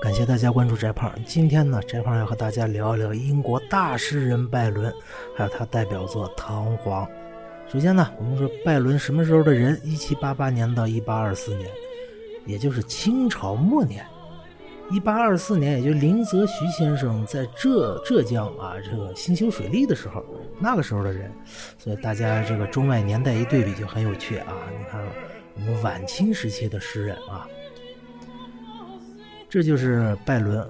感谢大家关注翟胖。今天呢，翟胖要和大家聊一聊英国大诗人拜伦，还有他代表作《唐璜》。首先呢，我们说拜伦什么时候的人？一七八八年到一八二四年，也就是清朝末年。一八二四年，也就林则徐先生在浙浙江啊这个兴修水利的时候，那个时候的人。所以大家这个中外年代一对比就很有趣啊。你看我们晚清时期的诗人啊，这就是拜伦。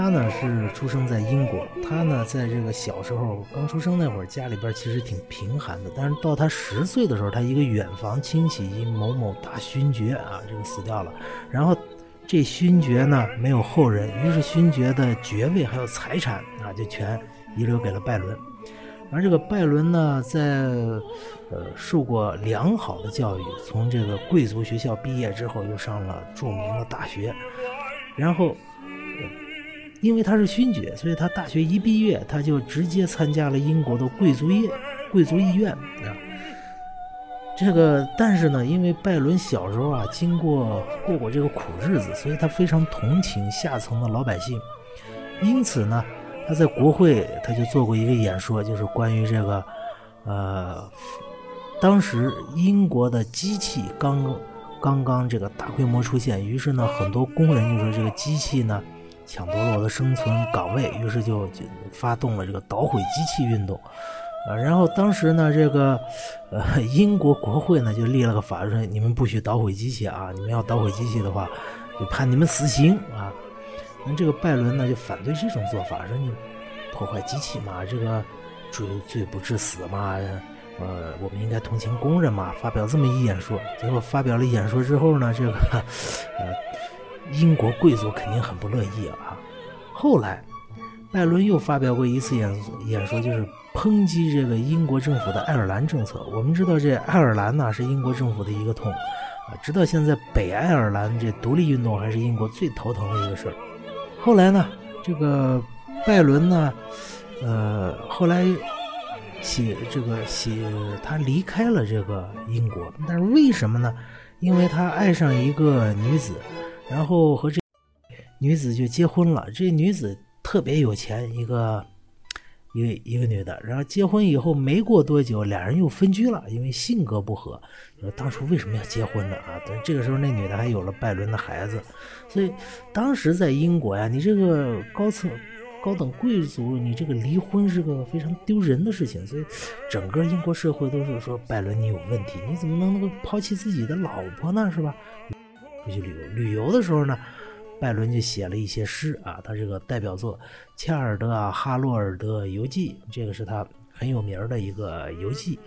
他呢是出生在英国，他呢在这个小时候刚出生那会儿，家里边其实挺贫寒的。但是到他十岁的时候，他一个远房亲戚因某某大勋爵啊，这个死掉了。然后这勋爵呢没有后人，于是勋爵的爵位还有财产啊就全遗留给了拜伦。而这个拜伦呢，在呃受过良好的教育，从这个贵族学校毕业之后，又上了著名的大学，然后。因为他是勋爵，所以他大学一毕业，他就直接参加了英国的贵族业、贵族议院啊。这个，但是呢，因为拜伦小时候啊，经过过过这个苦日子，所以他非常同情下层的老百姓。因此呢，他在国会他就做过一个演说，就是关于这个，呃，当时英国的机器刚刚刚这个大规模出现，于是呢，很多工人就说这个机器呢。抢夺了我的生存岗位，于是就就发动了这个捣毁机器运动，啊，然后当时呢，这个呃英国国会呢就立了个法，说你们不许捣毁机器啊，你们要捣毁机器的话，就判你们死刑啊。那这个拜伦呢就反对这种做法，说你破坏机器嘛，这个罪罪不至死嘛，呃，我们应该同情工人嘛，发表这么一演说。结果发表了演说之后呢，这个呃。英国贵族肯定很不乐意啊！后来，拜伦又发表过一次演演说，就是抨击这个英国政府的爱尔兰政策。我们知道，这爱尔兰呢是英国政府的一个痛啊，直到现在，北爱尔兰这独立运动还是英国最头疼的一个事儿。后来呢，这个拜伦呢，呃，后来写这个写他离开了这个英国，但是为什么呢？因为他爱上一个女子。然后和这女子就结婚了。这女子特别有钱，一个一个一个女的。然后结婚以后没过多久，俩人又分居了，因为性格不合。说当初为什么要结婚呢？啊，但这个时候那女的还有了拜伦的孩子。所以当时在英国呀，你这个高层、高等贵族，你这个离婚是个非常丢人的事情。所以整个英国社会都是说拜伦你有问题，你怎么能够抛弃自己的老婆呢？是吧？出去旅游，旅游的时候呢，拜伦就写了一些诗啊，他这个代表作《切尔德哈洛尔德游记》，这个是他很有名的一个游记，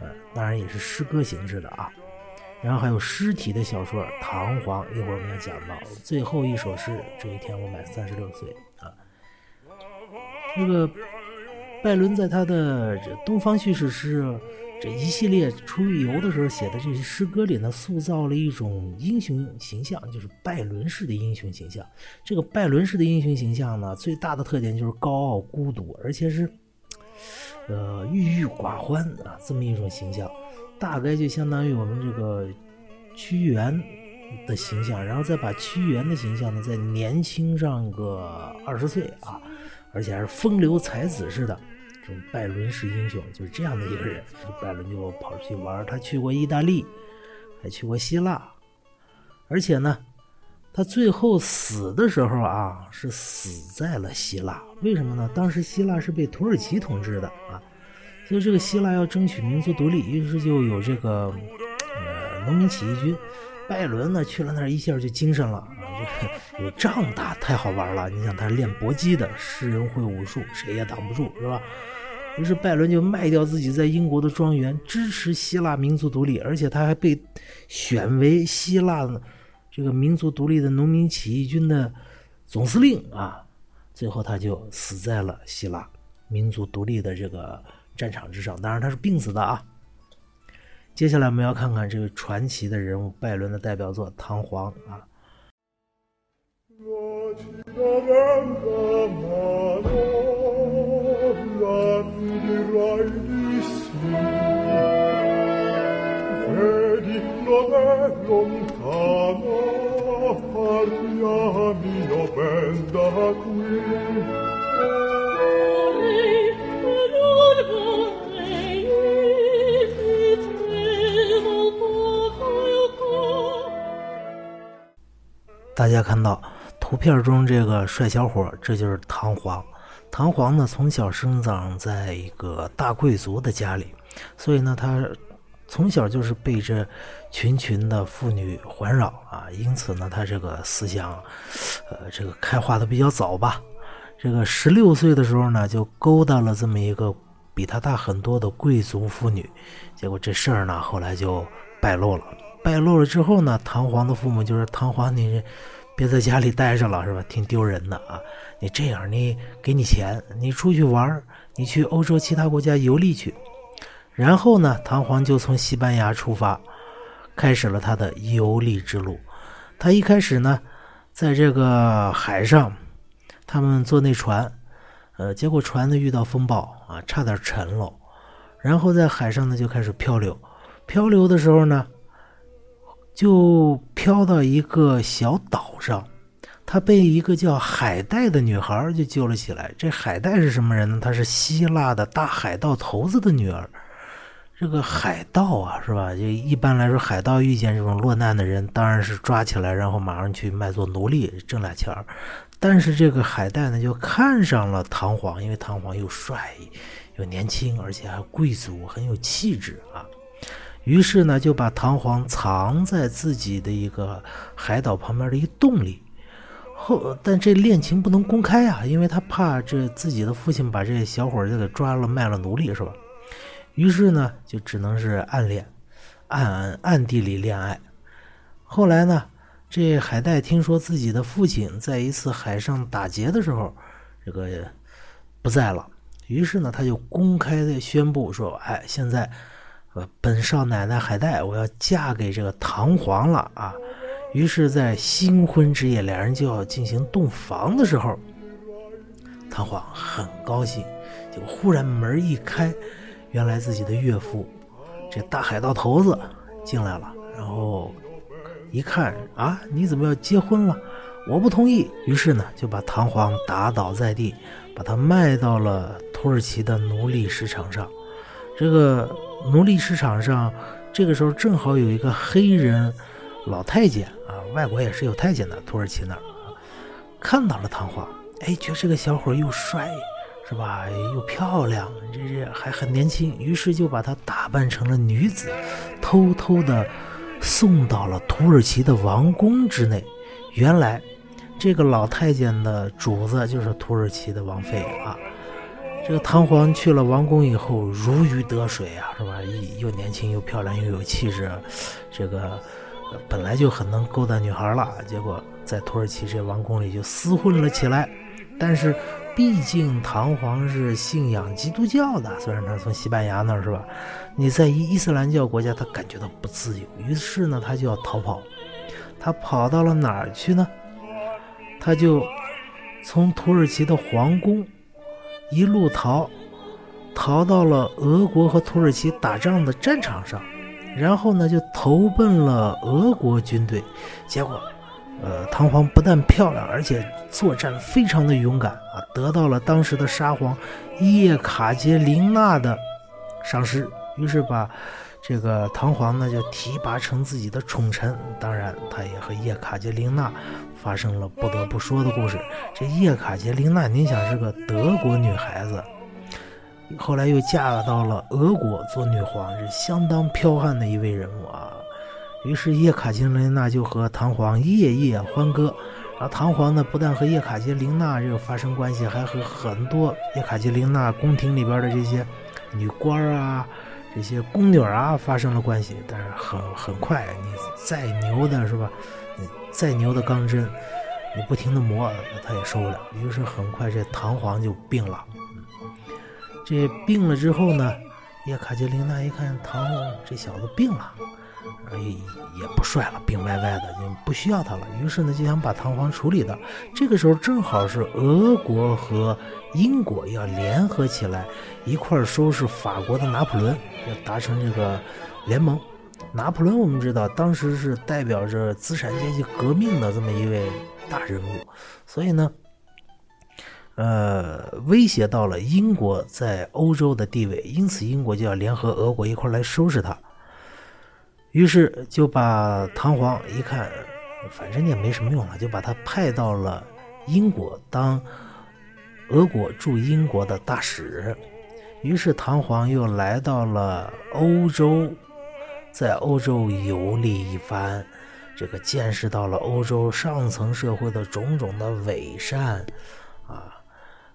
呃，当然也是诗歌形式的啊。然后还有诗体的小说《唐璜》，一会儿我们要讲到最后一首诗。这一天我满三十六岁啊。那个拜伦在他的东方叙事诗。这一系列出游的时候写的这些诗歌里呢，塑造了一种英雄形象，就是拜伦式的英雄形象。这个拜伦式的英雄形象呢，最大的特点就是高傲、孤独，而且是，呃，郁郁寡欢啊，这么一种形象，大概就相当于我们这个屈原的形象，然后再把屈原的形象呢再年轻上个二十岁啊，而且还是风流才子似的。这种拜伦式英雄就是这样的一个人，拜伦就跑出去玩，他去过意大利，还去过希腊，而且呢，他最后死的时候啊，是死在了希腊。为什么呢？当时希腊是被土耳其统治的啊，所以这个希腊要争取民族独立，于是就有这个呃农民起义军。拜伦呢去了那儿，一下就精神了 有仗打，太好玩了。你想他练搏击的，诗人会武术，谁也挡不住，是吧？于是拜伦就卖掉自己在英国的庄园，支持希腊民族独立，而且他还被选为希腊这个民族独立的农民起义军的总司令啊。最后他就死在了希腊民族独立的这个战场之上，当然他是病死的啊。接下来我们要看看这个传奇的人物拜伦的代表作《唐璜》啊。大家看到图片中这个帅小伙，这就是唐璜。唐璜呢，从小生长在一个大贵族的家里，所以呢，他从小就是被这群群的妇女环绕啊。因此呢，他这个思想，呃，这个开化的比较早吧。这个十六岁的时候呢，就勾搭了这么一个比他大很多的贵族妇女，结果这事儿呢，后来就败露了。败露了之后呢，唐璜的父母就是唐璜，你别在家里待着了，是吧？挺丢人的啊！你这样，你给你钱，你出去玩你去欧洲其他国家游历去。然后呢，唐璜就从西班牙出发，开始了他的游历之路。他一开始呢，在这个海上，他们坐那船，呃，结果船呢遇到风暴啊，差点沉了。然后在海上呢就开始漂流，漂流的时候呢。就飘到一个小岛上，他被一个叫海带的女孩就救了起来。这海带是什么人呢？她是希腊的大海盗头子的女儿。这个海盗啊，是吧？就一般来说，海盗遇见这种落难的人，当然是抓起来，然后马上去卖做奴隶，挣俩钱儿。但是这个海带呢，就看上了唐璜，因为唐璜又帅又年轻，而且还贵族，很有气质啊。于是呢，就把唐璜藏在自己的一个海岛旁边的一洞里。后，但这恋情不能公开啊，因为他怕这自己的父亲把这小伙儿就给抓了卖了奴隶，是吧？于是呢，就只能是暗恋，暗暗暗地里恋爱。后来呢，这海带听说自己的父亲在一次海上打劫的时候，这个不在了，于是呢，他就公开的宣布说：“哎，现在。”本少奶奶海带，我要嫁给这个唐皇了啊！于是，在新婚之夜，两人就要进行洞房的时候，唐皇很高兴。结果忽然门一开，原来自己的岳父这大海盗头子进来了。然后一看啊，你怎么要结婚了？我不同意。于是呢，就把唐皇打倒在地，把他卖到了土耳其的奴隶市场上。这个。奴隶市场上，这个时候正好有一个黑人老太监啊，外国也是有太监的，土耳其那儿看到了唐璜，哎，觉得这个小伙又帅，是吧？又漂亮，这这还很年轻，于是就把他打扮成了女子，偷偷的送到了土耳其的王宫之内。原来，这个老太监的主子就是土耳其的王妃啊。这个唐璜去了王宫以后，如鱼得水啊，是吧？又年轻又漂亮又有气质，这个本来就很能勾搭女孩了。结果在土耳其这王宫里就厮混了起来。但是毕竟唐璜是信仰基督教的，虽然他从西班牙那儿是吧？你在伊伊斯兰教国家，他感觉到不自由，于是呢，他就要逃跑。他跑到了哪儿去呢？他就从土耳其的皇宫。一路逃，逃到了俄国和土耳其打仗的战场上，然后呢就投奔了俄国军队。结果，呃，唐璜不但漂亮，而且作战非常的勇敢啊，得到了当时的沙皇叶卡捷琳娜的赏识，于是把这个唐璜呢就提拔成自己的宠臣。当然，他也和叶卡捷琳娜。发生了不得不说的故事。这叶卡捷琳娜，您想是个德国女孩子，后来又嫁到了俄国做女皇，是相当剽悍的一位人物啊。于是叶卡捷琳娜就和唐璜夜夜欢歌。然后唐璜呢，不但和叶卡捷琳娜这个发生关系，还和很多叶卡捷琳娜宫廷里边的这些女官啊、这些宫女啊发生了关系。但是很很快，你再牛的是吧？再牛的钢针，你不停的磨，它也受不了。于是很快这唐璜就病了。这病了之后呢，叶卡捷琳娜一看唐这小子病了，也也不帅了，病歪歪的，就不需要他了。于是呢，就想把唐皇处理掉。这个时候正好是俄国和英国要联合起来一块收拾法国的拿破仑，要达成这个联盟。拿破仑我们知道，当时是代表着资产阶级革命的这么一位大人物，所以呢。呃，威胁到了英国在欧洲的地位，因此英国就要联合俄国一块来收拾他。于是就把唐璜一看，反正也没什么用了，就把他派到了英国当俄国驻英国的大使。于是唐璜又来到了欧洲，在欧洲游历一番，这个见识到了欧洲上层社会的种种的伪善。啊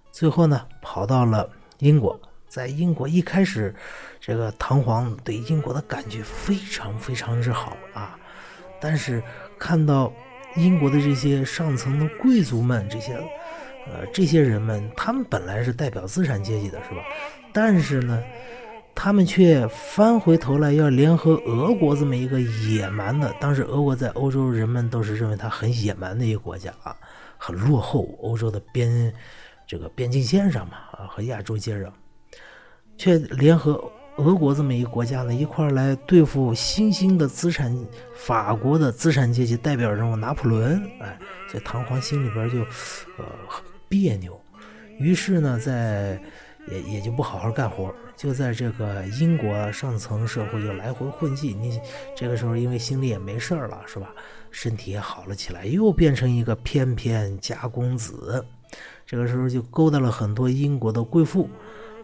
最后呢，跑到了英国，在英国一开始，这个唐皇对英国的感觉非常非常之好啊。但是看到英国的这些上层的贵族们，这些呃这些人们，他们本来是代表资产阶级的，是吧？但是呢，他们却翻回头来要联合俄国这么一个野蛮的，当时俄国在欧洲人们都是认为它很野蛮的一个国家啊，很落后，欧洲的边。这个边境线上嘛，啊，和亚洲接壤，却联合俄国这么一个国家呢，一块儿来对付新兴的资产法国的资产阶级代表人物拿破仑，哎，所以唐璜心里边就，呃，很别扭，于是呢，在也也就不好好干活，就在这个英国上层社会就来回混迹。你这个时候因为心里也没事儿了，是吧？身体也好了起来，又变成一个翩翩佳公子。这个时候就勾搭了很多英国的贵妇，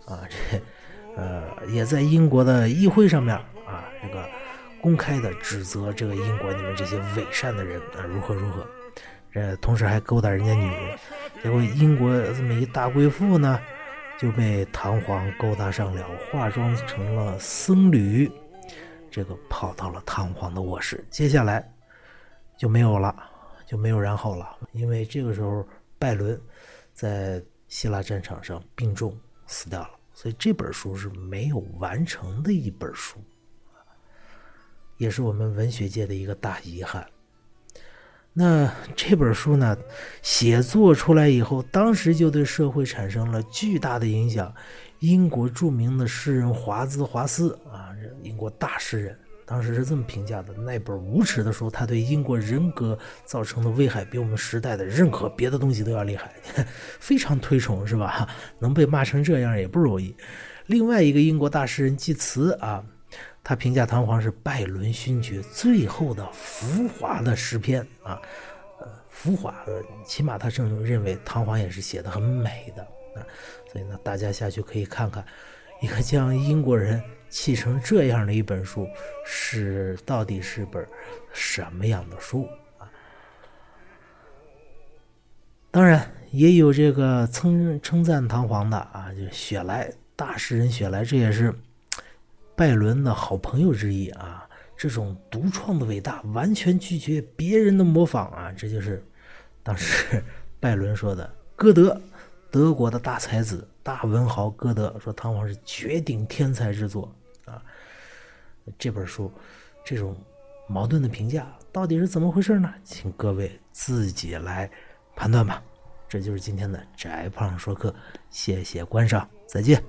啊，这，呃，也在英国的议会上面啊，这个公开的指责这个英国你们这些伪善的人啊，如何如何，呃，同时还勾搭人家女人，结果英国这么一大贵妇呢，就被唐璜勾搭上了，化妆成了僧侣，这个跑到了唐璜的卧室，接下来就没有了，就没有然后了，因为这个时候拜伦。在希腊战场上病重死掉了，所以这本书是没有完成的一本书，也是我们文学界的一个大遗憾。那这本书呢，写作出来以后，当时就对社会产生了巨大的影响。英国著名的诗人华兹华斯啊，英国大诗人。当时是这么评价的：那本无耻的书，它对英国人格造成的危害，比我们时代的任何别的东西都要厉害，非常推崇，是吧？能被骂成这样也不容易。另外一个英国大诗人济慈啊，他评价唐璜是拜伦勋爵最后的浮华的诗篇啊，呃，浮华，起码他正认为唐璜也是写的很美的啊。所以呢，大家下去可以看看，一个将英国人。砌成这样的一本书，是到底是本什么样的书啊？当然也有这个称称赞唐璜的啊，就雪莱大诗人雪莱，这也是拜伦的好朋友之一啊。这种独创的伟大，完全拒绝别人的模仿啊，这就是当时 拜伦说的。歌德，德国的大才子、大文豪歌德说，唐皇是绝顶天才之作啊。这本书，这种矛盾的评价到底是怎么回事呢？请各位自己来判断吧。这就是今天的翟胖说课，谢谢观赏，再见。